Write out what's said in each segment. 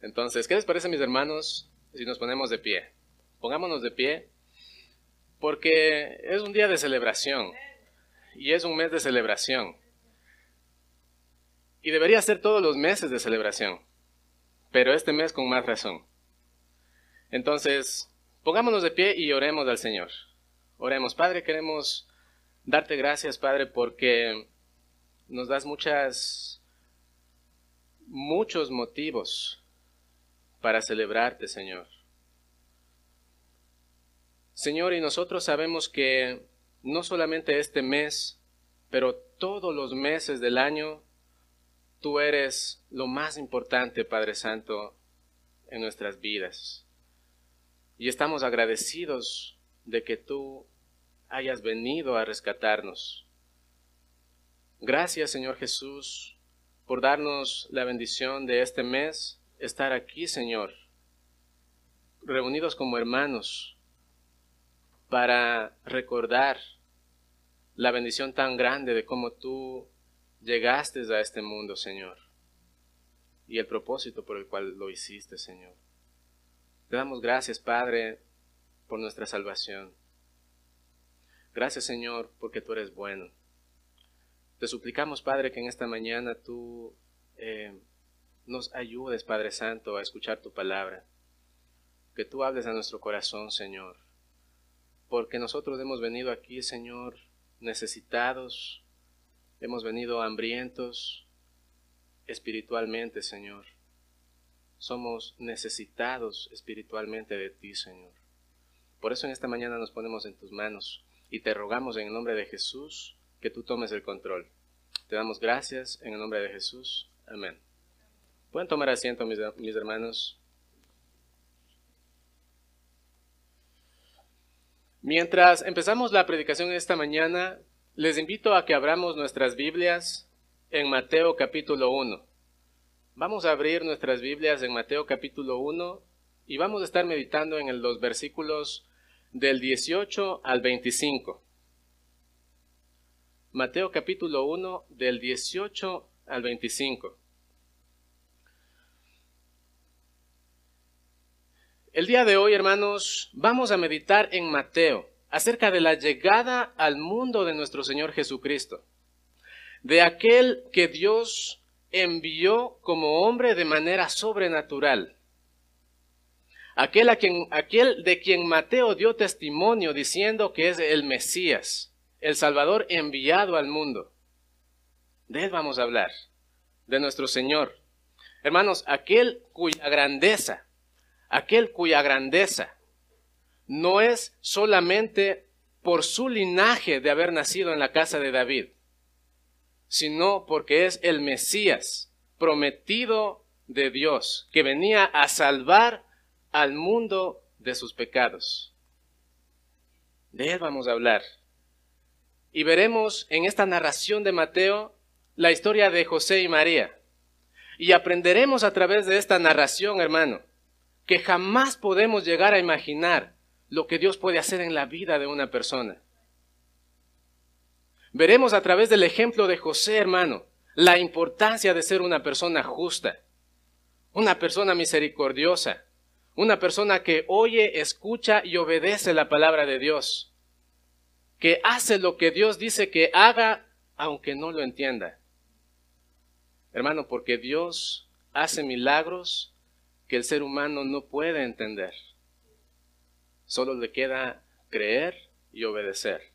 Entonces, ¿qué les parece, mis hermanos, si nos ponemos de pie? Pongámonos de pie, porque es un día de celebración y es un mes de celebración. Y debería ser todos los meses de celebración, pero este mes con más razón. Entonces, pongámonos de pie y oremos al Señor. Oremos, Padre, queremos darte gracias, Padre, porque nos das muchas, muchos motivos para celebrarte, Señor. Señor, y nosotros sabemos que no solamente este mes, pero todos los meses del año, tú eres lo más importante, Padre Santo, en nuestras vidas. Y estamos agradecidos de que tú hayas venido a rescatarnos. Gracias, Señor Jesús, por darnos la bendición de este mes, estar aquí, Señor, reunidos como hermanos, para recordar la bendición tan grande de cómo tú llegaste a este mundo, Señor, y el propósito por el cual lo hiciste, Señor. Te damos gracias, Padre, por nuestra salvación. Gracias, Señor, porque tú eres bueno. Te suplicamos, Padre, que en esta mañana tú eh, nos ayudes, Padre Santo, a escuchar tu palabra. Que tú hables a nuestro corazón, Señor. Porque nosotros hemos venido aquí, Señor, necesitados, hemos venido hambrientos espiritualmente, Señor. Somos necesitados espiritualmente de ti, Señor. Por eso en esta mañana nos ponemos en tus manos y te rogamos en el nombre de Jesús que tú tomes el control. Te damos gracias en el nombre de Jesús. Amén. Pueden tomar asiento, mis, hermanos. Mientras empezamos la predicación esta mañana, les invito a que abramos nuestras Biblias en Mateo capítulo 1. Vamos a abrir nuestras Biblias en Mateo capítulo 1 y vamos a estar meditando en los versículos del 18 al 25. Mateo capítulo 1 del 18 al 25. El día de hoy, hermanos, vamos a meditar en Mateo acerca de la llegada al mundo de nuestro Señor Jesucristo, de aquel que Dios envió como hombre de manera sobrenatural, aquel, a quien, aquel de quien Mateo dio testimonio diciendo que es el Mesías el Salvador enviado al mundo. De Él vamos a hablar, de nuestro Señor. Hermanos, aquel cuya grandeza, aquel cuya grandeza no es solamente por su linaje de haber nacido en la casa de David, sino porque es el Mesías prometido de Dios, que venía a salvar al mundo de sus pecados. De Él vamos a hablar. Y veremos en esta narración de Mateo la historia de José y María. Y aprenderemos a través de esta narración, hermano, que jamás podemos llegar a imaginar lo que Dios puede hacer en la vida de una persona. Veremos a través del ejemplo de José, hermano, la importancia de ser una persona justa, una persona misericordiosa, una persona que oye, escucha y obedece la palabra de Dios que hace lo que Dios dice que haga, aunque no lo entienda. Hermano, porque Dios hace milagros que el ser humano no puede entender. Solo le queda creer y obedecer.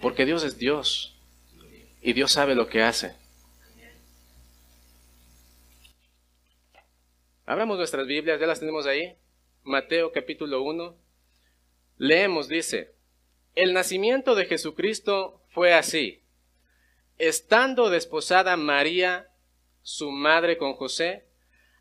Porque Dios es Dios y Dios sabe lo que hace. Abramos nuestras Biblias, ya las tenemos ahí. Mateo capítulo 1. Leemos, dice, el nacimiento de Jesucristo fue así. Estando desposada María, su madre con José,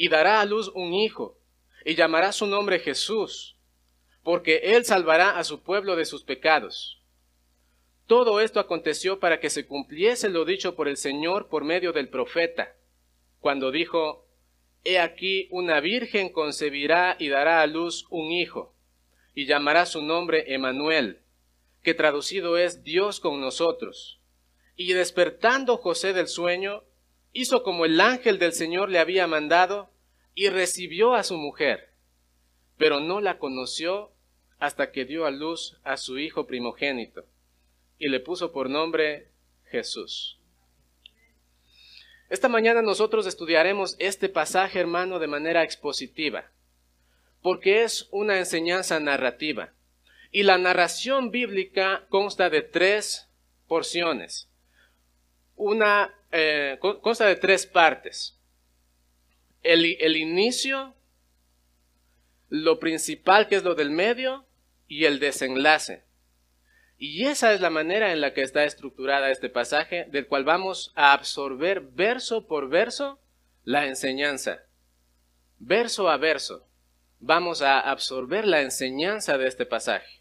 Y dará a luz un hijo, y llamará su nombre Jesús, porque él salvará a su pueblo de sus pecados. Todo esto aconteció para que se cumpliese lo dicho por el Señor por medio del profeta, cuando dijo, He aquí una virgen concebirá y dará a luz un hijo, y llamará su nombre Emanuel, que traducido es Dios con nosotros. Y despertando José del sueño, hizo como el ángel del Señor le había mandado, y recibió a su mujer, pero no la conoció hasta que dio a luz a su hijo primogénito, y le puso por nombre Jesús. Esta mañana nosotros estudiaremos este pasaje, hermano, de manera expositiva, porque es una enseñanza narrativa. Y la narración bíblica consta de tres porciones. Una eh, consta de tres partes. El, el inicio, lo principal que es lo del medio y el desenlace. Y esa es la manera en la que está estructurada este pasaje, del cual vamos a absorber verso por verso la enseñanza. Verso a verso, vamos a absorber la enseñanza de este pasaje.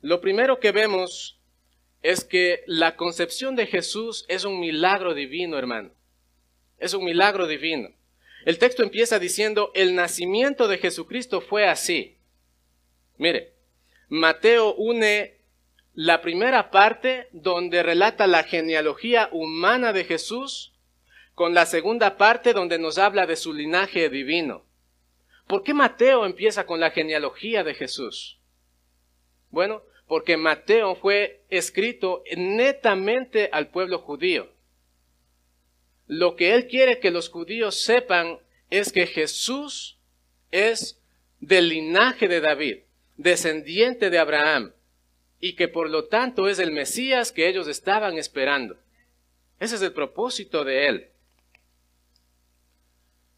Lo primero que vemos es que la concepción de Jesús es un milagro divino, hermano. Es un milagro divino. El texto empieza diciendo, el nacimiento de Jesucristo fue así. Mire, Mateo une la primera parte donde relata la genealogía humana de Jesús con la segunda parte donde nos habla de su linaje divino. ¿Por qué Mateo empieza con la genealogía de Jesús? Bueno, porque Mateo fue escrito netamente al pueblo judío. Lo que él quiere que los judíos sepan es que Jesús es del linaje de David, descendiente de Abraham, y que por lo tanto es el Mesías que ellos estaban esperando. Ese es el propósito de él.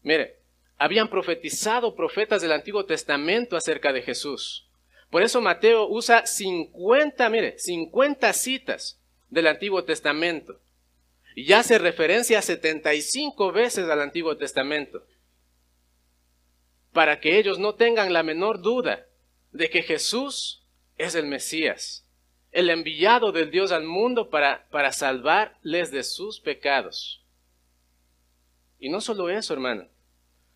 Mire, habían profetizado profetas del Antiguo Testamento acerca de Jesús. Por eso Mateo usa 50, mire, 50 citas del Antiguo Testamento. Y hace referencia 75 veces al Antiguo Testamento. Para que ellos no tengan la menor duda de que Jesús es el Mesías, el enviado del Dios al mundo para, para salvarles de sus pecados. Y no solo eso, hermano,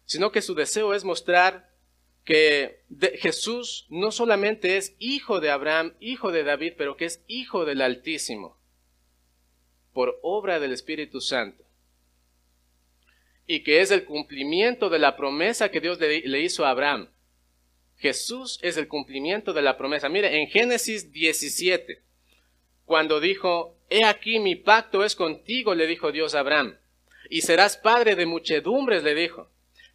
sino que su deseo es mostrar que Jesús no solamente es hijo de Abraham, hijo de David, pero que es hijo del Altísimo, por obra del Espíritu Santo. Y que es el cumplimiento de la promesa que Dios le, le hizo a Abraham. Jesús es el cumplimiento de la promesa. Mire, en Génesis 17, cuando dijo, He aquí mi pacto es contigo, le dijo Dios a Abraham, y serás padre de muchedumbres, le dijo.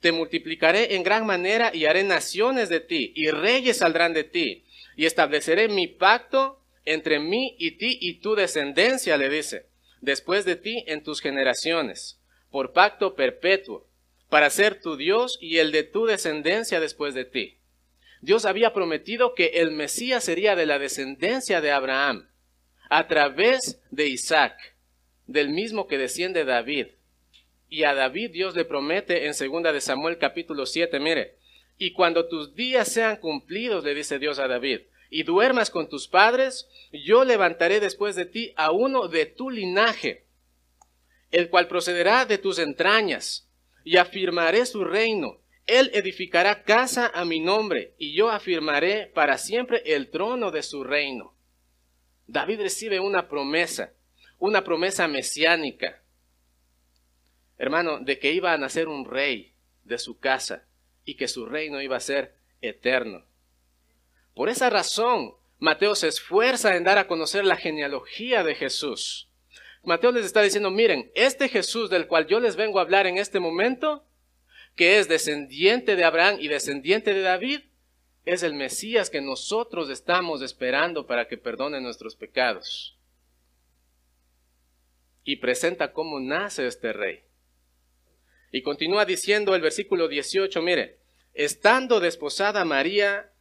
Te multiplicaré en gran manera y haré naciones de ti, y reyes saldrán de ti, y estableceré mi pacto entre mí y ti y tu descendencia, le dice, después de ti en tus generaciones, por pacto perpetuo, para ser tu Dios y el de tu descendencia después de ti. Dios había prometido que el Mesías sería de la descendencia de Abraham, a través de Isaac, del mismo que desciende David. Y a David Dios le promete en 2 de Samuel capítulo 7, mire, y cuando tus días sean cumplidos, le dice Dios a David, y duermas con tus padres, yo levantaré después de ti a uno de tu linaje, el cual procederá de tus entrañas, y afirmaré su reino, él edificará casa a mi nombre y yo afirmaré para siempre el trono de su reino. David recibe una promesa, una promesa mesiánica, hermano, de que iba a nacer un rey de su casa y que su reino iba a ser eterno. Por esa razón, Mateo se esfuerza en dar a conocer la genealogía de Jesús. Mateo les está diciendo, miren, este Jesús del cual yo les vengo a hablar en este momento, que es descendiente de Abraham y descendiente de David, es el Mesías que nosotros estamos esperando para que perdone nuestros pecados. Y presenta cómo nace este rey. Y continúa diciendo el versículo 18, mire, estando desposada María,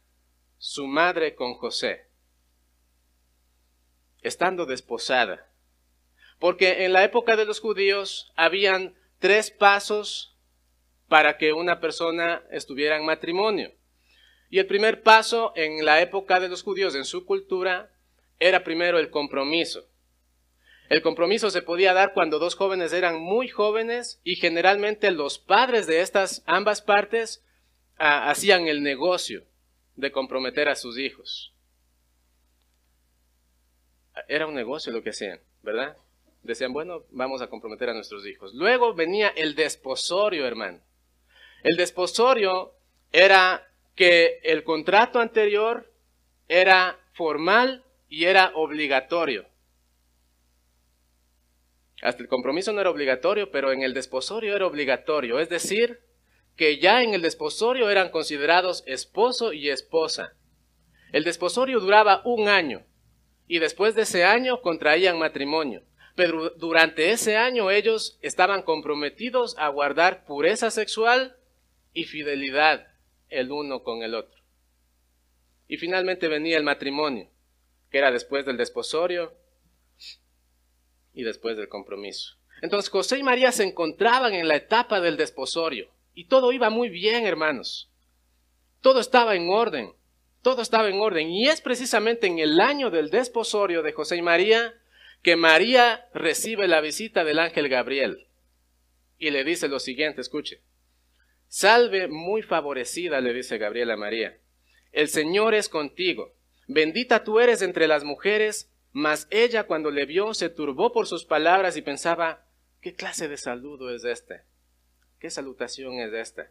su madre con José. Estando desposada. Porque en la época de los judíos habían tres pasos para que una persona estuviera en matrimonio. Y el primer paso en la época de los judíos, en su cultura, era primero el compromiso. El compromiso se podía dar cuando dos jóvenes eran muy jóvenes y generalmente los padres de estas ambas partes ah, hacían el negocio de comprometer a sus hijos. Era un negocio lo que hacían, ¿verdad? Decían, bueno, vamos a comprometer a nuestros hijos. Luego venía el desposorio, hermano. El desposorio era que el contrato anterior era formal y era obligatorio. Hasta el compromiso no era obligatorio, pero en el desposorio era obligatorio. Es decir, que ya en el desposorio eran considerados esposo y esposa. El desposorio duraba un año y después de ese año contraían matrimonio. Pero durante ese año ellos estaban comprometidos a guardar pureza sexual y fidelidad el uno con el otro. Y finalmente venía el matrimonio, que era después del desposorio y después del compromiso. Entonces José y María se encontraban en la etapa del desposorio y todo iba muy bien, hermanos. Todo estaba en orden, todo estaba en orden. Y es precisamente en el año del desposorio de José y María que María recibe la visita del ángel Gabriel y le dice lo siguiente, escuche. Salve muy favorecida, le dice Gabriel a María. El Señor es contigo. Bendita tú eres entre las mujeres mas ella cuando le vio se turbó por sus palabras y pensaba, ¿qué clase de saludo es este? ¿Qué salutación es esta?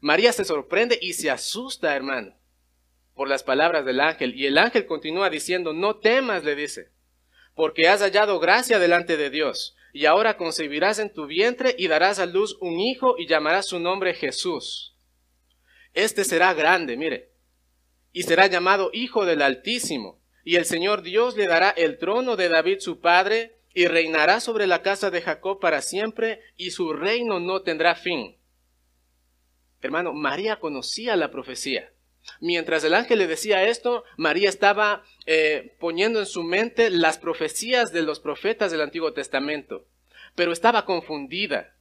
María se sorprende y se asusta, hermano, por las palabras del ángel. Y el ángel continúa diciendo, no temas, le dice, porque has hallado gracia delante de Dios. Y ahora concebirás en tu vientre y darás a luz un hijo y llamarás su nombre Jesús. Este será grande, mire, y será llamado Hijo del Altísimo y el Señor Dios le dará el trono de David su padre, y reinará sobre la casa de Jacob para siempre, y su reino no tendrá fin. Hermano, María conocía la profecía. Mientras el ángel le decía esto, María estaba eh, poniendo en su mente las profecías de los profetas del Antiguo Testamento, pero estaba confundida,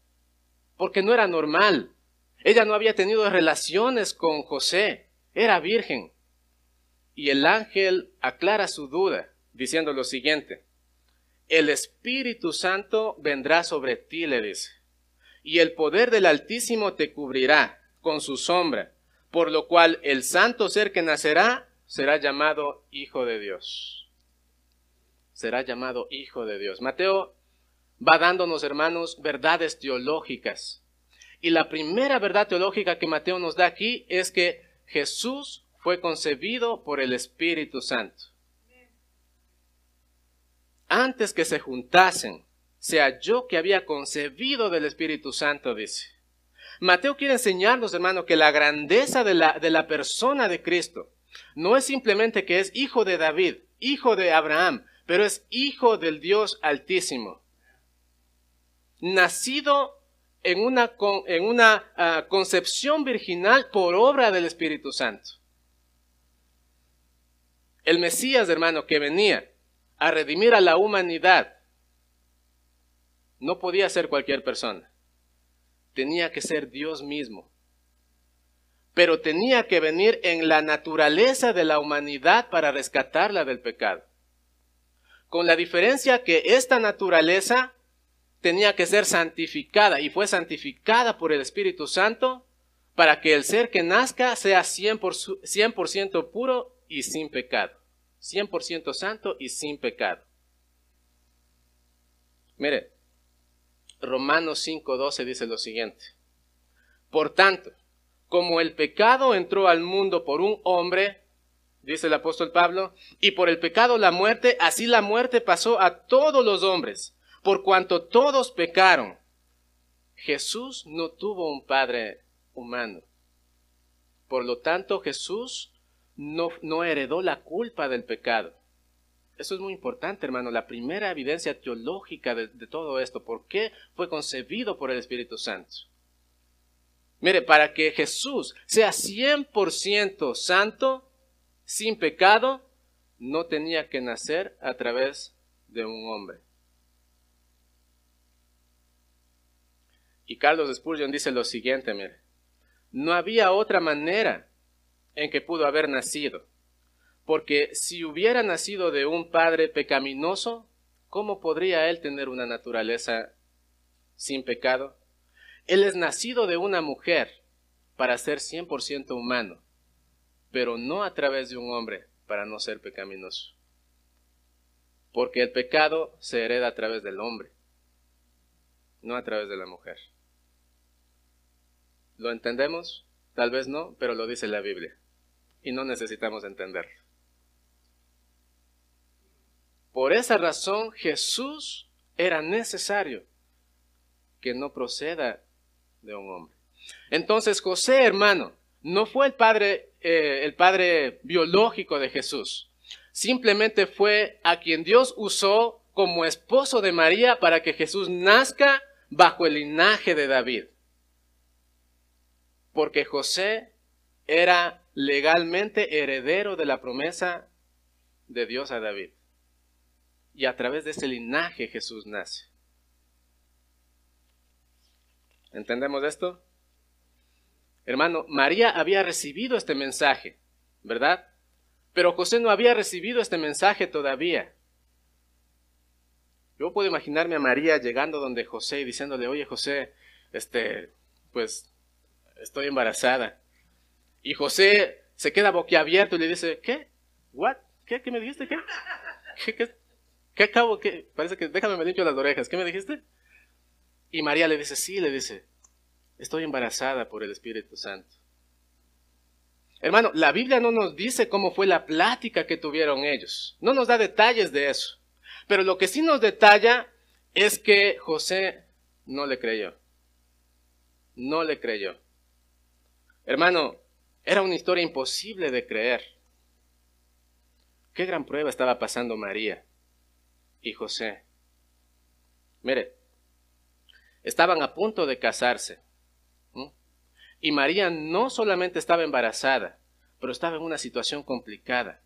porque no era normal. Ella no había tenido relaciones con José, era virgen. Y el ángel aclara su duda diciendo lo siguiente, el Espíritu Santo vendrá sobre ti, le dice, y el poder del Altísimo te cubrirá con su sombra, por lo cual el santo ser que nacerá será llamado Hijo de Dios. Será llamado Hijo de Dios. Mateo va dándonos, hermanos, verdades teológicas. Y la primera verdad teológica que Mateo nos da aquí es que Jesús fue concebido por el Espíritu Santo. Antes que se juntasen, se halló que había concebido del Espíritu Santo, dice. Mateo quiere enseñarnos, hermano, que la grandeza de la, de la persona de Cristo no es simplemente que es hijo de David, hijo de Abraham, pero es hijo del Dios Altísimo. Nacido en una, en una ah, concepción virginal por obra del Espíritu Santo. El Mesías, hermano, que venía a redimir a la humanidad, no podía ser cualquier persona. Tenía que ser Dios mismo. Pero tenía que venir en la naturaleza de la humanidad para rescatarla del pecado. Con la diferencia que esta naturaleza tenía que ser santificada y fue santificada por el Espíritu Santo para que el ser que nazca sea 100%, puro y sin pecado. 100% santo y sin pecado. Mire, Romanos 5:12 dice lo siguiente. Por tanto, como el pecado entró al mundo por un hombre, dice el apóstol Pablo, y por el pecado la muerte, así la muerte pasó a todos los hombres, por cuanto todos pecaron. Jesús no tuvo un padre humano. Por lo tanto, Jesús no, heredó la culpa del pecado. Eso es muy importante, hermano, la primera evidencia teológica de, todo esto. ¿Por qué fue concebido por el Espíritu Santo? Mire, para que Jesús sea 100% santo, sin pecado, no tenía que nacer a través de un hombre. Y Carlos Spurgeon dice lo siguiente, mire, no había otra manera en que pudo haber nacido, porque si hubiera nacido de un padre pecaminoso, ¿cómo podría él tener una naturaleza sin pecado? Él es nacido de una mujer para ser 100% humano, pero no a través de un hombre para no ser pecaminoso. Porque el pecado se hereda a través del hombre, no a través de la mujer. ¿Lo entendemos? Tal vez no, pero lo dice la Biblia. Y no necesitamos entenderlo. Por esa razón Jesús era necesario que no proceda de un hombre. Entonces José, hermano, no fue el padre, eh, el padre biológico de Jesús. Simplemente fue a quien Dios usó como esposo de María para que Jesús nazca bajo el linaje de David. Porque José era legalmente heredero de la promesa de Dios a David. Y a través de ese linaje Jesús nace. ¿Entendemos esto? Hermano, María había recibido este mensaje, ¿verdad? Pero José no había recibido este mensaje todavía. Yo puedo imaginarme a María llegando donde José y diciéndole, oye José, este, pues estoy embarazada. Y José se queda boquiabierto y le dice, ¿qué? ¿What? ¿Qué? ¿Qué me dijiste? ¿Qué? ¿Qué, qué, acabo? ¿Qué? Parece que déjame me limpio las orejas. ¿Qué me dijiste? Y María le dice, sí, le dice, estoy embarazada por el Espíritu Santo. Hermano, la Biblia no nos dice cómo fue la plática que tuvieron ellos. No nos da detalles de eso. Pero lo que sí nos detalla es que José no le creyó. No le creyó. Hermano, era una historia imposible de creer. Qué gran prueba estaba pasando María y José. Mire, estaban a punto de casarse. Y María no solamente estaba embarazada, pero estaba en una situación complicada,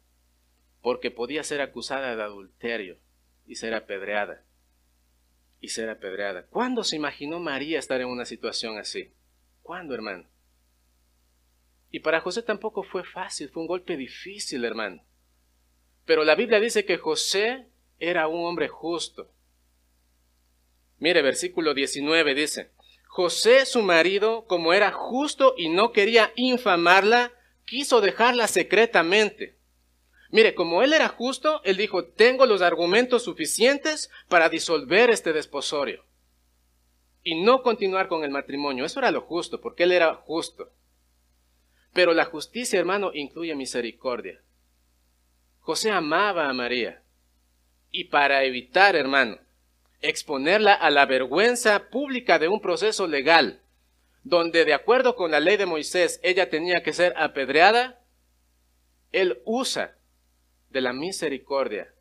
porque podía ser acusada de adulterio y ser apedreada. Y ser apedreada. ¿Cuándo se imaginó María estar en una situación así? ¿Cuándo, hermano? Y para José tampoco fue fácil, fue un golpe difícil, hermano. Pero la Biblia dice que José era un hombre justo. Mire, versículo 19 dice, José, su marido, como era justo y no quería infamarla, quiso dejarla secretamente. Mire, como él era justo, él dijo, tengo los argumentos suficientes para disolver este desposorio y no continuar con el matrimonio. Eso era lo justo, porque él era justo. Pero la justicia, hermano, incluye misericordia. José amaba a María. Y para evitar, hermano, exponerla a la vergüenza pública de un proceso legal, donde de acuerdo con la ley de Moisés ella tenía que ser apedreada, él usa de la misericordia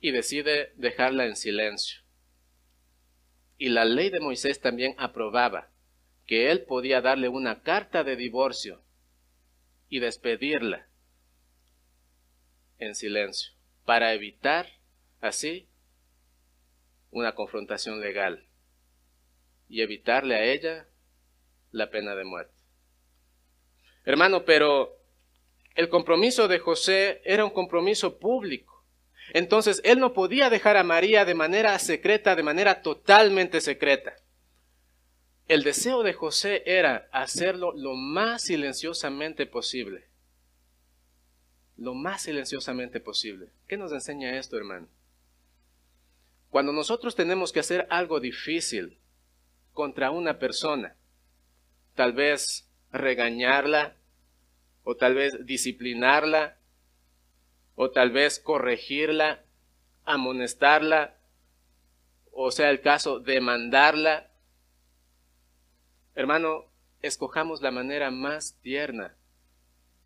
y decide dejarla en silencio. Y la ley de Moisés también aprobaba que él podía darle una carta de divorcio y despedirla en silencio para evitar así una confrontación legal y evitarle a ella la pena de muerte. Hermano, pero el compromiso de José era un compromiso público. Entonces él no podía dejar a María de manera secreta, de manera totalmente secreta. El deseo de José era hacerlo lo más silenciosamente posible. Lo más silenciosamente posible. ¿Qué nos enseña esto, hermano? Cuando nosotros tenemos que hacer algo difícil contra una persona, tal vez regañarla, o tal vez disciplinarla, o tal vez corregirla, amonestarla, o sea el caso, demandarla. Hermano, escojamos la manera más tierna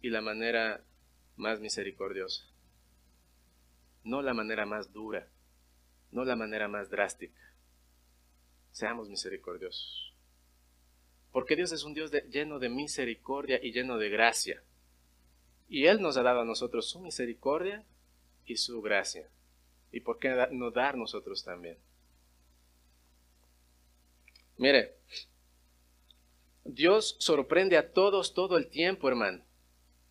y la manera más misericordiosa, no la manera más dura no la manera más drástica. Seamos misericordiosos. Porque Dios es un Dios lleno de misericordia y lleno de gracia. Y Él nos ha dado a nosotros su misericordia y su gracia. ¿Y por qué no dar nosotros también? Mire, Dios sorprende a todos todo el tiempo, hermano.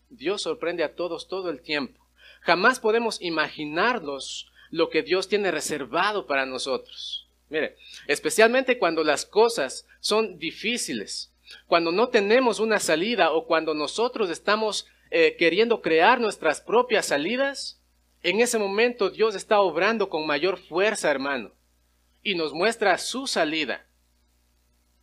Dios sorprende a todos todo el tiempo. Jamás podemos imaginarnos lo que Dios tiene reservado para nosotros. Mire, especialmente cuando las cosas son difíciles, cuando no tenemos una salida o cuando nosotros estamos eh, queriendo crear nuestras propias salidas, en ese momento Dios está obrando con mayor fuerza, hermano, y nos muestra su salida.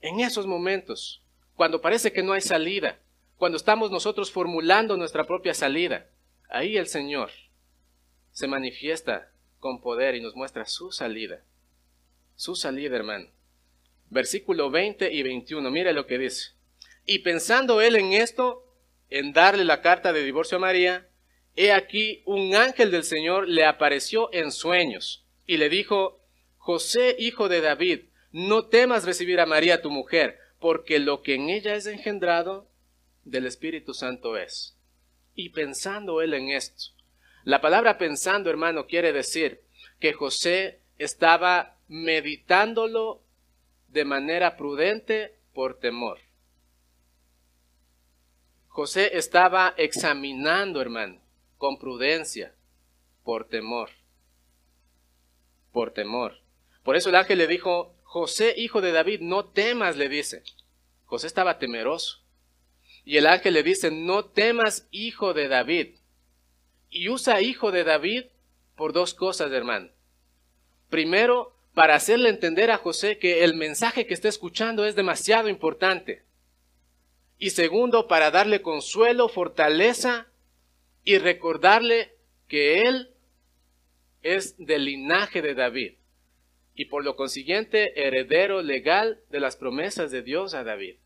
En esos momentos, cuando parece que no hay salida, cuando estamos nosotros formulando nuestra propia salida, ahí el Señor se manifiesta con poder y nos muestra su salida. Su salida, hermano. Versículo 20 y 21, mire lo que dice. Y pensando él en esto, en darle la carta de divorcio a María, he aquí un ángel del Señor le apareció en sueños y le dijo, José, hijo de David, no temas recibir a María tu mujer, porque lo que en ella es engendrado del Espíritu Santo es. Y pensando él en esto, la palabra pensando, hermano, quiere decir que José estaba meditándolo de manera prudente por temor. José estaba examinando, hermano, con prudencia, por temor. Por temor. Por eso el ángel le dijo, José, hijo de David, no temas, le dice. José estaba temeroso. Y el ángel le dice, no temas, hijo de David. Y usa hijo de David por dos cosas, hermano. Primero, para hacerle entender a José que el mensaje que está escuchando es demasiado importante. Y segundo, para darle consuelo, fortaleza y recordarle que él es del linaje de David y por lo consiguiente heredero legal de las promesas de Dios a David.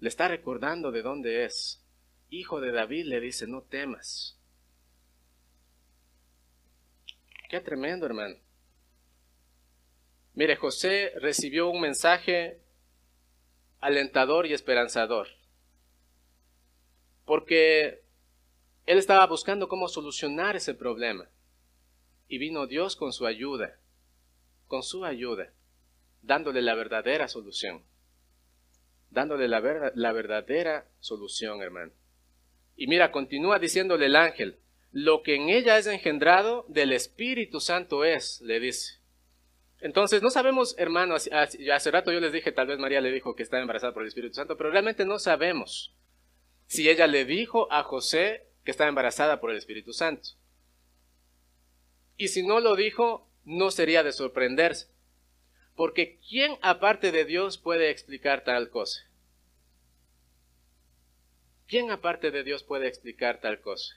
Le está recordando de dónde es. Hijo de David le dice, no temas. Qué tremendo, hermano. Mire, José recibió un mensaje alentador y esperanzador. Porque él estaba buscando cómo solucionar ese problema. Y vino Dios con su ayuda, con su ayuda, dándole la verdadera solución. Dándole la, la verdadera solución, hermano. Y mira, continúa diciéndole el ángel, lo que en ella es engendrado del Espíritu Santo es, le dice. Entonces, no sabemos, hermano, hace rato yo les dije, tal vez María le dijo que estaba embarazada por el Espíritu Santo, pero realmente no sabemos si ella le dijo a José que estaba embarazada por el Espíritu Santo. Y si no lo dijo, no sería de sorprenderse. Porque ¿quién aparte de Dios puede explicar tal cosa? ¿Quién aparte de Dios puede explicar tal cosa?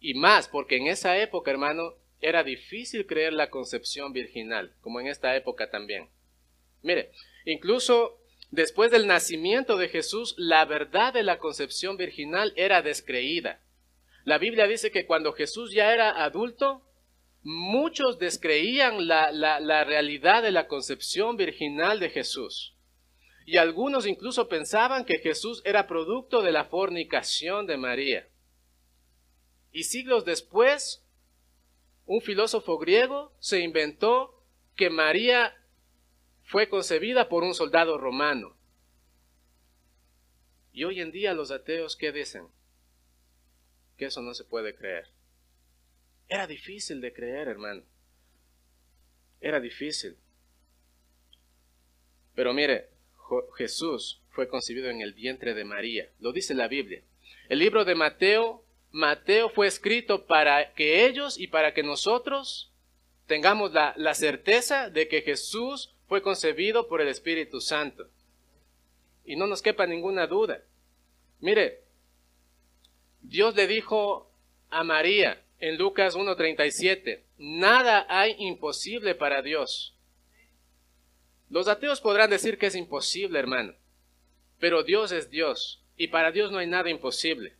Y más, porque en esa época, hermano, era difícil creer la concepción virginal, como en esta época también. Mire, incluso después del nacimiento de Jesús, la verdad de la concepción virginal era descreída. La Biblia dice que cuando Jesús ya era adulto, muchos descreían la, la, realidad de la concepción virginal de Jesús. Y algunos incluso pensaban que Jesús era producto de la fornicación de María. Y siglos después, un filósofo griego se inventó que María fue concebida por un soldado romano. Y hoy en día los ateos, ¿qué dicen? Que eso no se puede creer. Era difícil de creer, hermano. Era difícil. Pero mire, Jesús fue concebido en el vientre de María. Lo dice la Biblia. El libro de Mateo Mateo fue escrito para que ellos y para que nosotros tengamos la, certeza de que Jesús fue concebido por el Espíritu Santo. Y no nos quepa ninguna duda. Mire, Dios le dijo a María en Lucas 1.37, nada hay imposible para Dios. Los ateos podrán decir que es imposible, hermano, pero Dios es Dios y para Dios no hay nada imposible.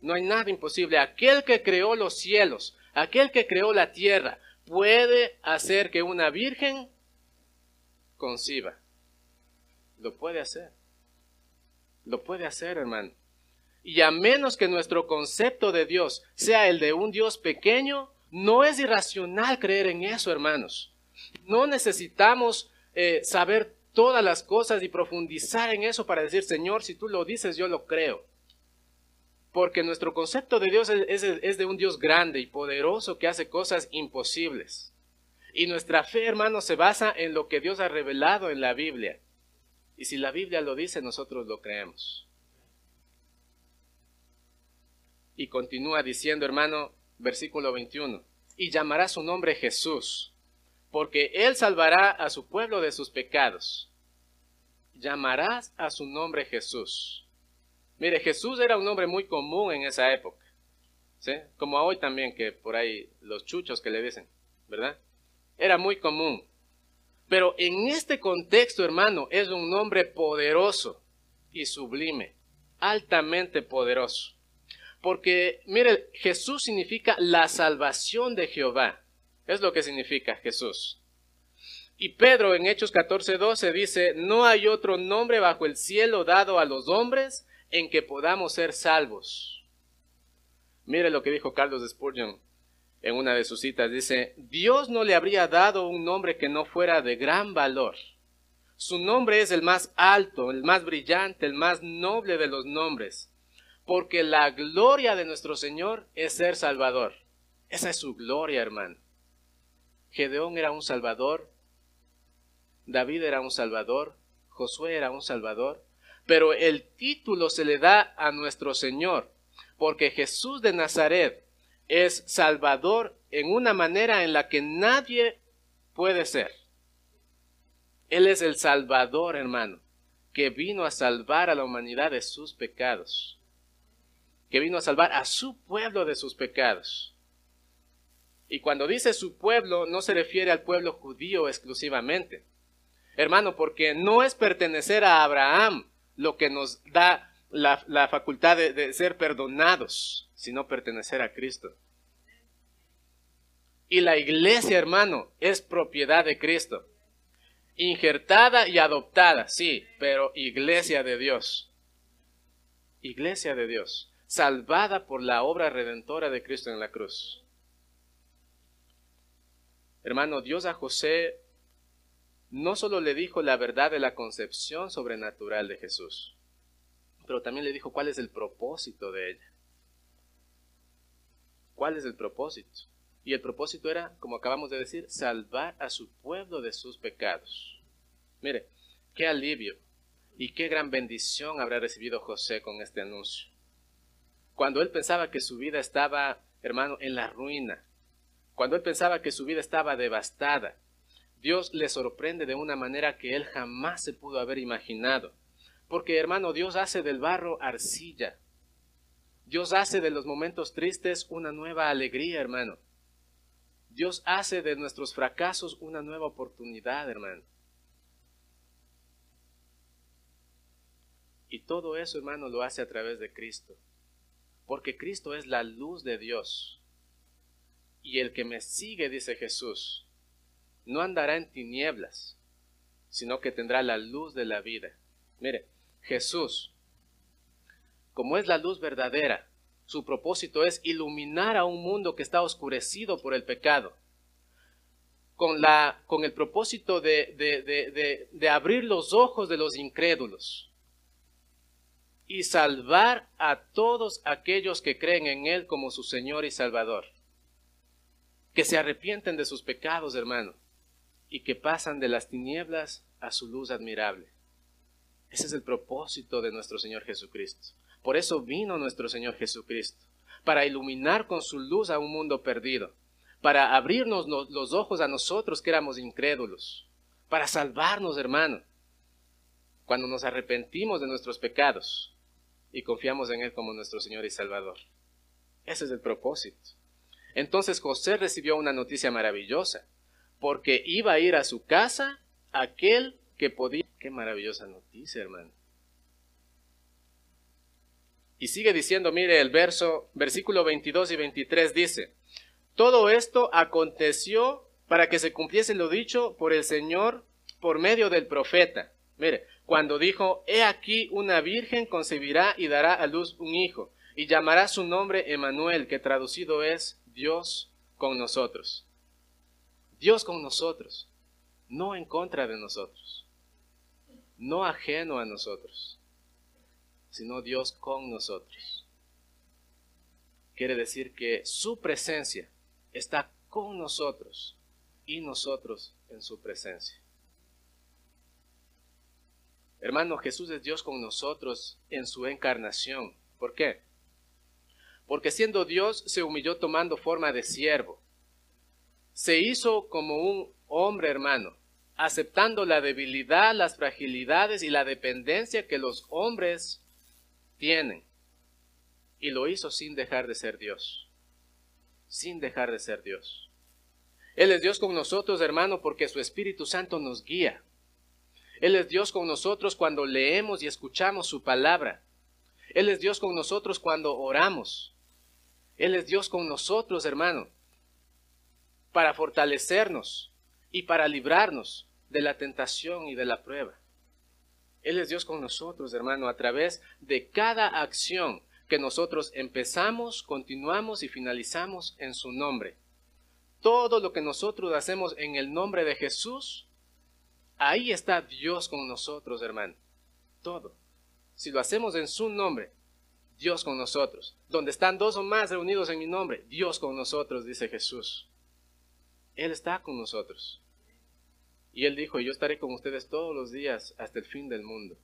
No hay nada imposible. Aquel que creó los cielos, aquel que creó la tierra, puede hacer que una virgen conciba. Lo puede hacer. Lo puede hacer, hermano. Y a menos que nuestro concepto de Dios sea el de un Dios pequeño, no es irracional creer en eso, hermanos. No necesitamos eh, saber todas las cosas y profundizar en eso para decir, Señor, si tú lo dices, yo lo creo. Porque nuestro concepto de Dios es, de un Dios grande y poderoso que hace cosas imposibles. Y nuestra fe, hermano, se basa en lo que Dios ha revelado en la Biblia. Y si la Biblia lo dice, nosotros lo creemos. Y continúa diciendo, hermano, versículo 21, y llamará su nombre Jesús, porque él salvará a su pueblo de sus pecados. Llamarás a su nombre Jesús. Mire, Jesús era un nombre muy común en esa época, ¿sí? Como hoy también, que por ahí los chuchos que le dicen, ¿verdad? Era muy común. Pero en este contexto, hermano, es un nombre poderoso y sublime, altamente poderoso. Porque, mire, Jesús significa la salvación de Jehová. Es lo que significa Jesús. Y Pedro en Hechos 14:12 dice, no hay otro nombre bajo el cielo dado a los hombres en que podamos ser salvos. Mire lo que dijo Carlos Spurgeon en una de sus citas, dice, Dios no le habría dado un nombre que no fuera de gran valor. Su nombre es el más alto, el más brillante, el más noble de los nombres, porque la gloria de nuestro Señor es ser Salvador. Esa es su gloria, hermano. Gedeón era un Salvador, David era un Salvador, Josué era un Salvador, pero el título se le da a nuestro Señor, porque Jesús de Nazaret es salvador en una manera en la que nadie puede ser. Él es el salvador, hermano, que vino a salvar a la humanidad de sus pecados, que vino a salvar a su pueblo de sus pecados. Y cuando dice su pueblo, no se refiere al pueblo judío exclusivamente. Hermano, porque no es pertenecer a Abraham lo que nos da la, facultad de ser perdonados sino pertenecer a Cristo. Y la iglesia, hermano, es propiedad de Cristo. Injertada y adoptada, sí, pero iglesia de Dios. Iglesia de Dios, salvada por la obra redentora de Cristo en la cruz. Hermano, Dios a José no solo le dijo la verdad de la concepción sobrenatural de Jesús, pero también le dijo cuál es el propósito de ella. ¿Cuál es el propósito? Y el propósito era, como acabamos de decir, salvar a su pueblo de sus pecados. Mire, qué alivio y qué gran bendición habrá recibido José con este anuncio. Cuando él pensaba que su vida estaba, hermano, en la ruina, cuando él pensaba que su vida estaba devastada, Dios le sorprende de una manera que él jamás se pudo haber imaginado. Porque, hermano, Dios hace del barro arcilla Dios hace de los momentos tristes una nueva alegría, hermano. Dios hace de nuestros fracasos una nueva oportunidad, hermano. Y todo eso, hermano, lo hace a través de Cristo. Porque Cristo es la luz de Dios. Y el que me sigue, dice Jesús, no andará en tinieblas, sino que tendrá la luz de la vida. Mire, Jesús como es la luz verdadera, su propósito es iluminar a un mundo que está oscurecido por el pecado, con, la, con el propósito de, de, de abrir los ojos de los incrédulos y salvar a todos aquellos que creen en Él como su Señor y Salvador, que se arrepienten de sus pecados, hermano, y que pasan de las tinieblas a su luz admirable. Ese es el propósito de nuestro Señor Jesucristo. Por eso vino nuestro Señor Jesucristo, para iluminar con su luz a un mundo perdido, para abrirnos los ojos a nosotros que éramos incrédulos, para salvarnos, hermano, cuando nos arrepentimos de nuestros pecados y confiamos en Él como nuestro Señor y Salvador. Ese es el propósito. Entonces José recibió una noticia maravillosa, porque iba a ir a su casa aquel que podía... Qué maravillosa noticia, hermano. Y sigue diciendo, mire el verso, versículo 22 y 23 dice, todo esto aconteció para que se cumpliese lo dicho por el Señor por medio del profeta. Mire, cuando dijo, he aquí una virgen concebirá y dará a luz un hijo, y llamará su nombre Emanuel, que traducido es Dios con nosotros. Dios con nosotros, no en contra de nosotros, no ajeno a nosotros, sino Dios con nosotros. Quiere decir que su presencia está con nosotros y nosotros en su presencia. Hermano, Jesús es Dios con nosotros en su encarnación. ¿Por qué? Porque siendo Dios se humilló tomando forma de siervo. Se hizo como un hombre, hermano, aceptando la debilidad, las fragilidades y la dependencia que los hombres tienen. Y lo hizo sin dejar de ser Dios. Sin dejar de ser Dios. Él es Dios con nosotros, hermano, porque su Espíritu Santo nos guía. Él es Dios con nosotros cuando leemos y escuchamos su palabra. Él es Dios con nosotros cuando oramos. Él es Dios con nosotros, hermano, para fortalecernos y para librarnos de la tentación y de la prueba. Él es Dios con nosotros, hermano, a través de cada acción que nosotros empezamos, continuamos y finalizamos en su nombre. Todo lo que nosotros hacemos en el nombre de Jesús, ahí está Dios con nosotros, hermano. Todo. Si lo hacemos en su nombre, Dios con nosotros. Donde están dos o más reunidos en mi nombre, Dios con nosotros, dice Jesús. Él está con nosotros. Y Él dijo, yo estaré con ustedes todos los días hasta el fin del mundo.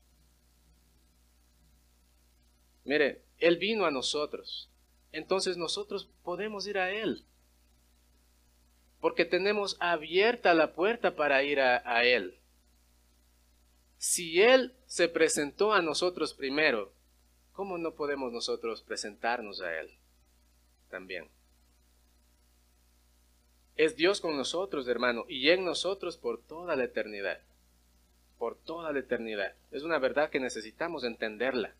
Mire, Él vino a nosotros. Entonces nosotros podemos ir a Él. Porque tenemos abierta la puerta para ir a, a Él. Si Él se presentó a nosotros primero, ¿cómo no podemos nosotros presentarnos a Él también? Es Dios con nosotros, hermano, y en nosotros por toda la eternidad. Por toda la eternidad. Es una verdad que necesitamos entenderla.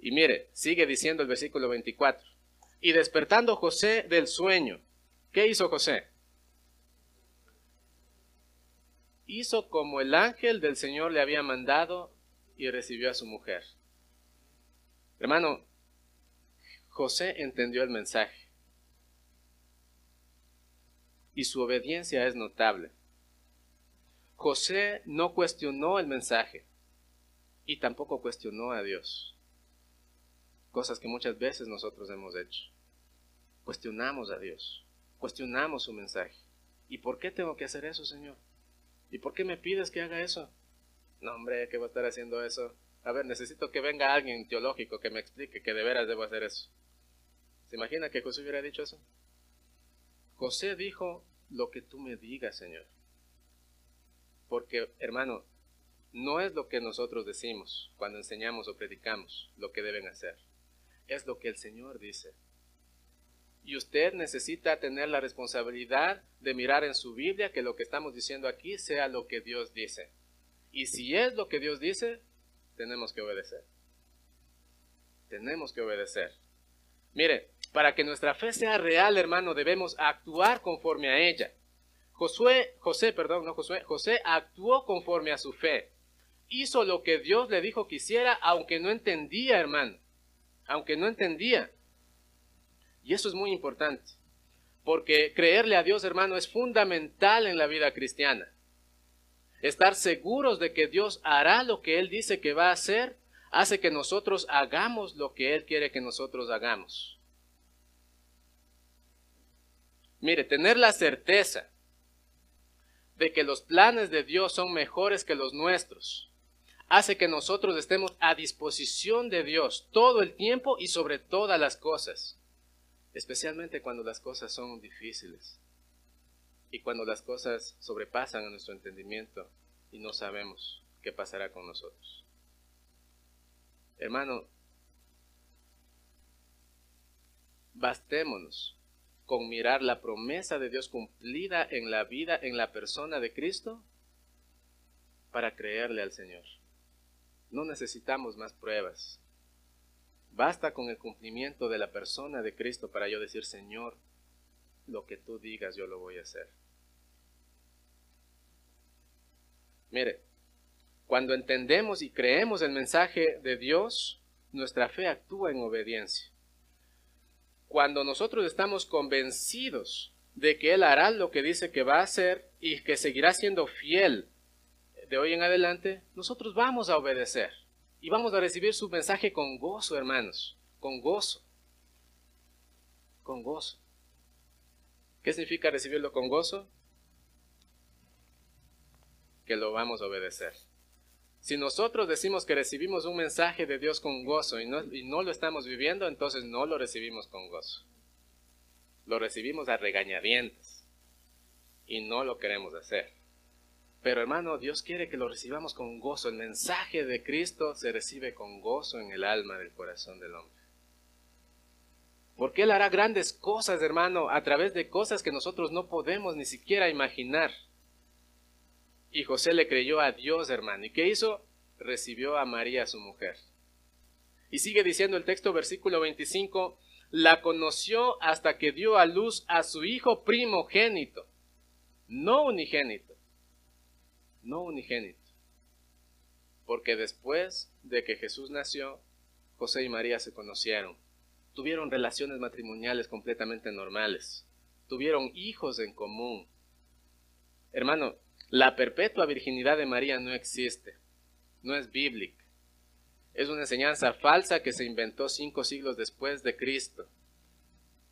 Y mire, sigue diciendo el versículo 24. Y despertando José del sueño, ¿qué hizo José? Hizo como el ángel del Señor le había mandado y recibió a su mujer. Hermano, José entendió el mensaje y su obediencia es notable. José no cuestionó el mensaje y tampoco cuestionó a Dios, cosas que muchas veces nosotros hemos hecho. Cuestionamos a Dios, cuestionamos su mensaje. ¿Y por qué tengo que hacer eso, Señor? ¿Y por qué me pides que haga eso? No, hombre, ¿qué voy a estar haciendo eso? A ver, necesito que venga alguien teológico que me explique que de veras debo hacer eso. ¿Se imagina que José hubiera dicho eso? José dijo lo que tú me digas, Señor. Porque, hermano, no es lo que nosotros decimos cuando enseñamos o predicamos lo que deben hacer. Es lo que el Señor dice. Y usted necesita tener la responsabilidad de mirar en su Biblia que lo que estamos diciendo aquí sea lo que Dios dice. Y si es lo que Dios dice, tenemos que obedecer. Tenemos que obedecer. Mire, para que nuestra fe sea real, hermano, debemos actuar conforme a ella. Josué, José, perdón, no Josué, José actuó conforme a su fe. Hizo lo que Dios le dijo que hiciera, aunque no entendía, hermano. Aunque no entendía. Y eso es muy importante. Porque creerle a Dios, hermano, es fundamental en la vida cristiana estar seguros de que Dios hará lo que Él dice que va a hacer, hace que nosotros hagamos lo que Él quiere que nosotros hagamos. Mire, tener la certeza de que los planes de Dios son mejores que los nuestros, hace que nosotros estemos a disposición de Dios todo el tiempo y sobre todas las cosas, especialmente cuando las cosas son difíciles y cuando las cosas sobrepasan a nuestro entendimiento y no sabemos qué pasará con nosotros. Hermano, bastémonos con mirar la promesa de Dios cumplida en la vida, en la persona de Cristo, para creerle al Señor. No necesitamos más pruebas. Basta con el cumplimiento de la persona de Cristo para yo decir, Señor, lo que tú digas yo lo voy a hacer. Mire, cuando entendemos y creemos el mensaje de Dios, nuestra fe actúa en obediencia. Cuando nosotros estamos convencidos de que Él hará lo que dice que va a hacer y que seguirá siendo fiel de hoy en adelante, nosotros vamos a obedecer y vamos a recibir su mensaje con gozo, hermanos, con gozo, con gozo. ¿Qué significa recibirlo con gozo? Que lo vamos a obedecer. Si nosotros decimos que recibimos un mensaje de Dios con gozo y no, y no, lo estamos viviendo, entonces no lo recibimos con gozo. Lo recibimos a regañadientes y no lo queremos hacer. Pero hermano, Dios quiere que lo recibamos con gozo. El mensaje de Cristo se recibe con gozo en el alma del corazón del hombre. Porque Él hará grandes cosas, hermano, a través de cosas que nosotros no podemos ni siquiera imaginar. Y José le creyó a Dios, hermano. ¿Y qué hizo? Recibió a María, su mujer. Y sigue diciendo el texto, versículo 25, la conoció hasta que dio a luz a su hijo primogénito, no unigénito no unigénito. Porque después de que Jesús nació, José y María se conocieron, tuvieron relaciones matrimoniales completamente normales, tuvieron hijos en común. Hermano, la perpetua virginidad de María no existe, no es bíblica. Es una enseñanza falsa que se inventó cinco siglos después de Cristo,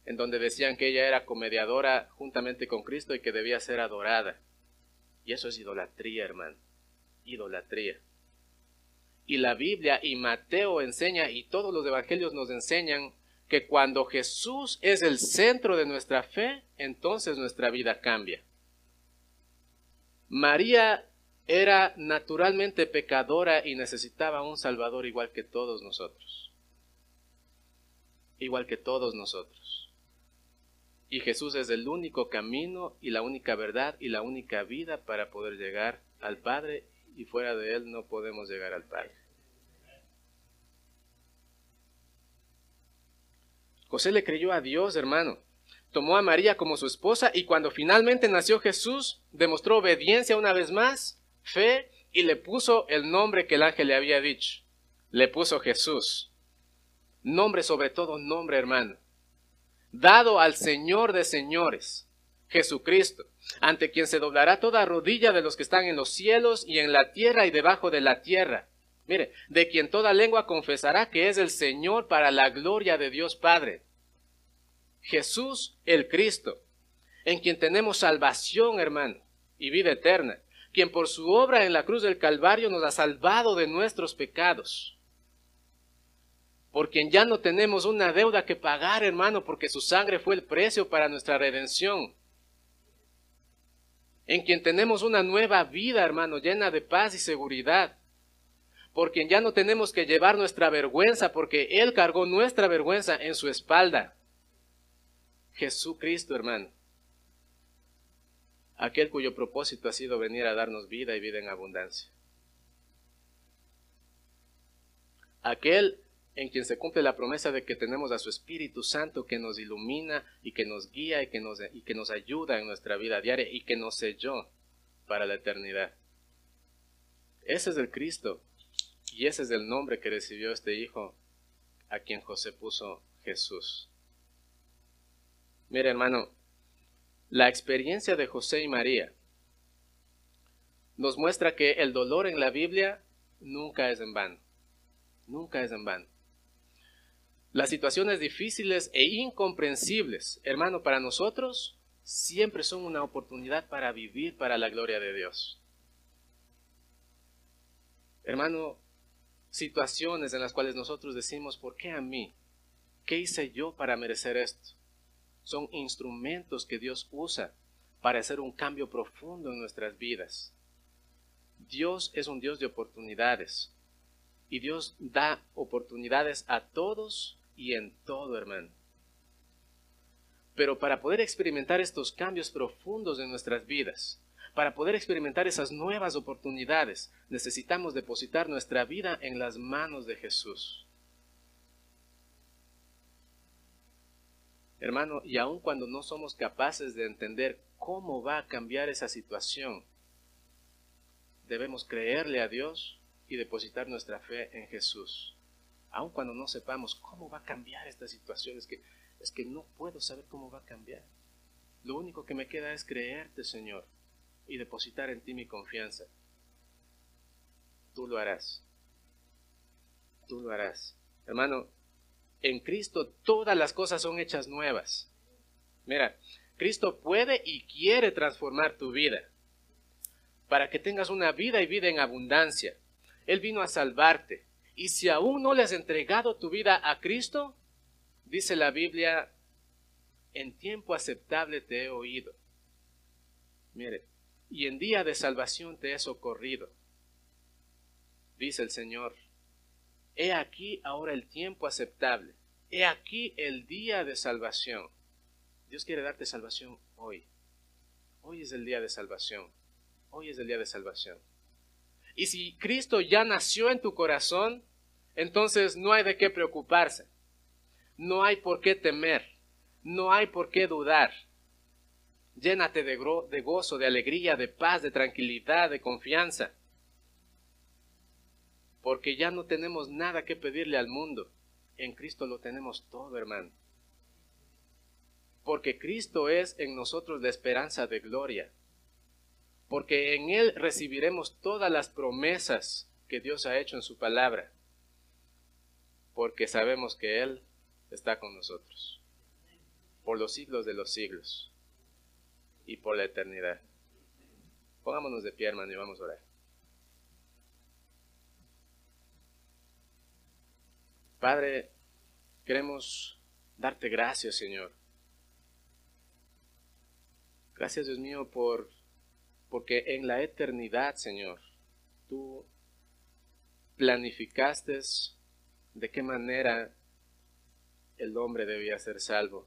en donde decían que ella era comediadora juntamente con Cristo y que debía ser adorada. Y eso es idolatría, hermano. Idolatría. Y la Biblia y Mateo enseña y todos los evangelios nos enseñan que cuando Jesús es el centro de nuestra fe, entonces nuestra vida cambia. María era naturalmente pecadora y necesitaba un Salvador igual que todos nosotros. Igual que todos nosotros. Y Jesús es el único camino y la única verdad y la única vida para poder llegar al Padre y fuera de Él no podemos llegar al Padre. José le creyó a Dios, hermano. Tomó a María como su esposa y cuando finalmente nació Jesús, demostró obediencia una vez más, fe y le puso el nombre que el ángel le había dicho. Le puso Jesús. Nombre sobre todo nombre, hermano dado al Señor de señores, Jesucristo, ante quien se doblará toda rodilla de los que están en los cielos y en la tierra y debajo de la tierra. Mire, de quien toda lengua confesará que es el Señor para la gloria de Dios Padre. Jesús el Cristo, en quien tenemos salvación, hermano, y vida eterna, quien por su obra en la cruz del Calvario nos ha salvado de nuestros pecados por quien ya no tenemos una deuda que pagar, hermano, porque su sangre fue el precio para nuestra redención. En quien tenemos una nueva vida, hermano, llena de paz y seguridad. Por quien ya no tenemos que llevar nuestra vergüenza, porque Él cargó nuestra vergüenza en su espalda. Jesucristo, hermano. Aquel cuyo propósito ha sido venir a darnos vida y vida en abundancia. Aquel en quien se cumple la promesa de que tenemos a su Espíritu Santo que nos ilumina y que nos guía y que nos, y que nos ayuda en nuestra vida diaria y que nos selló para la eternidad. Ese es el Cristo y ese es el nombre que recibió este Hijo a quien José puso Jesús. Mira hermano, la experiencia de José y María nos muestra que el dolor en la Biblia nunca es en vano. Nunca es en vano. Las situaciones difíciles e incomprensibles, hermano, para nosotros siempre son una oportunidad para vivir para la gloria de Dios. Hermano, situaciones en las cuales nosotros decimos, ¿por qué a mí? ¿Qué hice yo para merecer esto? Son instrumentos que Dios usa para hacer un cambio profundo en nuestras vidas. Dios es un Dios de oportunidades y Dios da oportunidades a todos y en todo, hermano. Pero para poder experimentar estos cambios profundos en nuestras vidas, para poder experimentar esas nuevas oportunidades, necesitamos depositar nuestra vida en las manos de Jesús. Hermano, y aun cuando no somos capaces de entender cómo va a cambiar esa situación, debemos creerle a Dios y depositar nuestra fe en Jesús aun cuando no sepamos cómo va a cambiar esta situación, es que, es que no puedo saber cómo va a cambiar. Lo único que me queda es creerte, Señor, y depositar en ti mi confianza. Tú lo harás. Tú lo harás. Hermano, en Cristo todas las cosas son hechas nuevas. Mira, Cristo puede y quiere transformar tu vida para que tengas una vida y vida en abundancia. Él vino a salvarte. Y si aún no le has entregado tu vida a Cristo, dice la Biblia, en tiempo aceptable te he oído. Mire, y en día de salvación te he socorrido. Dice el Señor, he aquí ahora el tiempo aceptable, he aquí el día de salvación. Dios quiere darte salvación hoy. Hoy es el día de salvación. Hoy es el día de salvación. Y si Cristo ya nació en tu corazón, entonces no hay de qué preocuparse. No hay por qué temer. No hay por qué dudar. Llénate de, de gozo, de alegría, de paz, de tranquilidad, de confianza. Porque ya no tenemos nada que pedirle al mundo. En Cristo lo tenemos todo, hermano. Porque Cristo es en nosotros la esperanza de gloria porque en Él recibiremos todas las promesas que Dios ha hecho en su palabra, porque sabemos que Él está con nosotros, por los siglos de los siglos y por la eternidad. Pongámonos de pie, hermano, y vamos a orar. Padre, queremos darte gracias, Señor. Gracias, Dios mío, por porque en la eternidad, Señor, tú planificaste de qué manera el hombre debía ser salvo.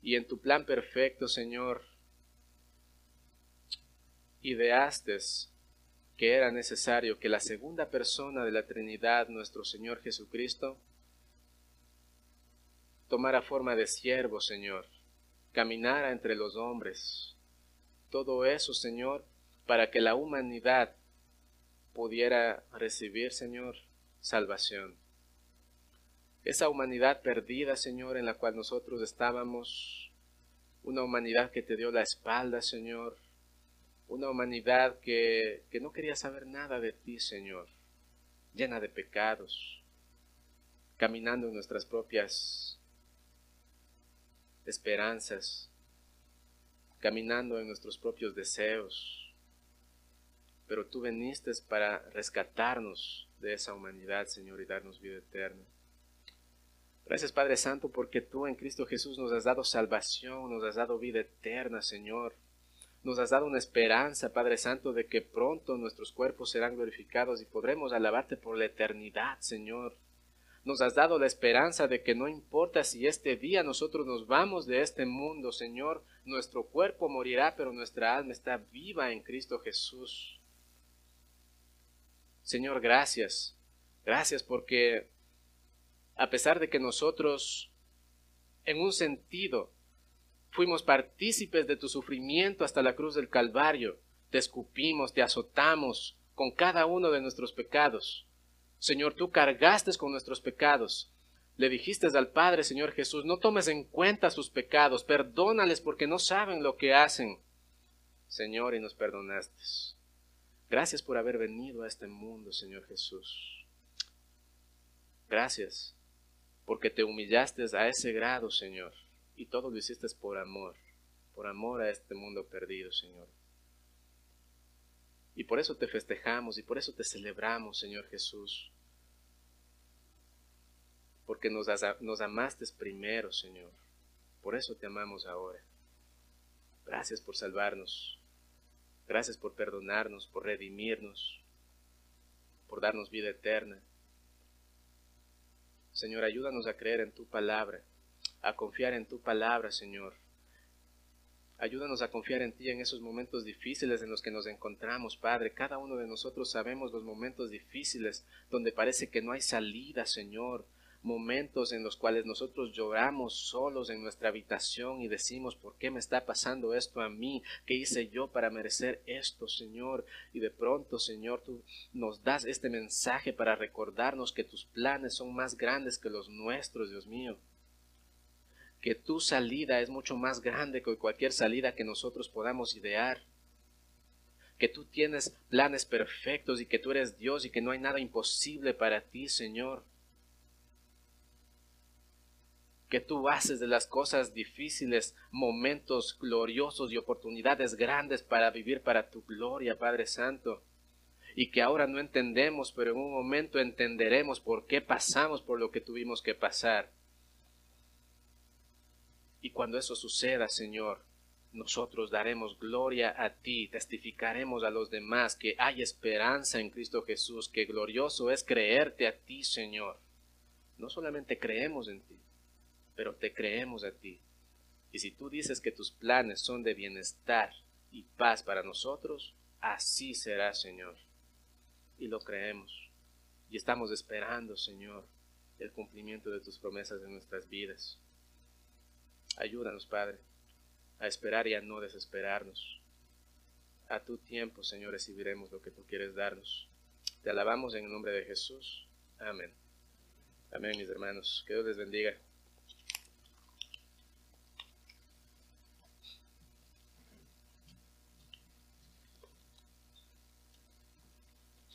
Y en tu plan perfecto, Señor, ideaste que era necesario que la segunda persona de la Trinidad, nuestro Señor Jesucristo, tomara forma de siervo, Señor, caminara entre los hombres, todo eso, Señor, para que la humanidad pudiera recibir, Señor, salvación. Esa humanidad perdida, Señor, en la cual nosotros estábamos, una humanidad que te dio la espalda, Señor, una humanidad que, que no quería saber nada de ti, Señor, llena de pecados, caminando en nuestras propias esperanzas, caminando en nuestros propios deseos. Pero tú viniste para rescatarnos de esa humanidad, Señor, y darnos vida eterna. Gracias, Padre Santo, porque tú en Cristo Jesús nos has dado salvación, nos has dado vida eterna, Señor. Nos has dado una esperanza, Padre Santo, de que pronto nuestros cuerpos serán glorificados y podremos alabarte por la eternidad, Señor. Nos has dado la esperanza de que no importa si este día nosotros nos vamos de este mundo, Señor, nuestro cuerpo morirá, pero nuestra alma está viva en Cristo Jesús. Señor, gracias. Gracias porque a pesar de que nosotros, en un sentido, fuimos partícipes de tu sufrimiento hasta la cruz del Calvario, te escupimos, te azotamos con cada uno de nuestros pecados. Señor, tú cargaste con nuestros pecados. Le dijiste al Padre, Señor Jesús, no tomes en cuenta sus pecados, perdónales porque no saben lo que hacen. Señor, y nos perdonaste. Gracias por haber venido a este mundo, Señor Jesús. Gracias porque te humillaste a ese grado, Señor, y todo lo hiciste por amor, por amor a este mundo perdido, Señor. Y por eso te festejamos y por eso te celebramos, Señor Jesús. Porque nos, nos amaste primero, Señor. Por eso te amamos ahora. Gracias por salvarnos. Gracias por perdonarnos, por redimirnos, por darnos vida eterna. Señor, ayúdanos a creer en tu palabra, a confiar en tu palabra, Señor Ayúdanos a confiar en ti en esos momentos difíciles en los que nos encontramos, Padre. Cada uno de nosotros sabemos los momentos difíciles donde parece que no hay salida, Señor. Momentos en los cuales nosotros lloramos solos en nuestra habitación y decimos, ¿por qué me está pasando esto a mí? ¿Qué hice yo para merecer esto, Señor? Y de pronto, Señor, tú nos das este mensaje para recordarnos que tus planes son más grandes que los nuestros, Dios mío que tu salida es mucho más grande que cualquier salida que nosotros podamos idear. Que tú tienes planes perfectos y que tú eres Dios y que no hay nada imposible para ti, Señor. Que tú haces de las cosas difíciles momentos gloriosos y oportunidades grandes para vivir para tu gloria, Padre Santo y que ahora no entendemos, pero en un momento entenderemos por qué pasamos por lo que tuvimos que pasar. Y cuando eso suceda, Señor, nosotros daremos gloria a ti, testificaremos a los demás que hay esperanza en Cristo Jesús, que glorioso es creerte a ti, Señor. No solamente creemos en ti, pero te creemos a ti. Y si tú dices que tus planes son de bienestar y paz para nosotros, así será, Señor y lo creemos. Y estamos esperando, Señor, el cumplimiento de tus promesas en nuestras vidas. Ayúdanos, Padre, a esperar y a no desesperarnos. A tu tiempo, Señor, recibiremos lo que tú quieres darnos. Te alabamos en el nombre de Jesús. Amén. Amén, mis hermanos. Que Dios les bendiga.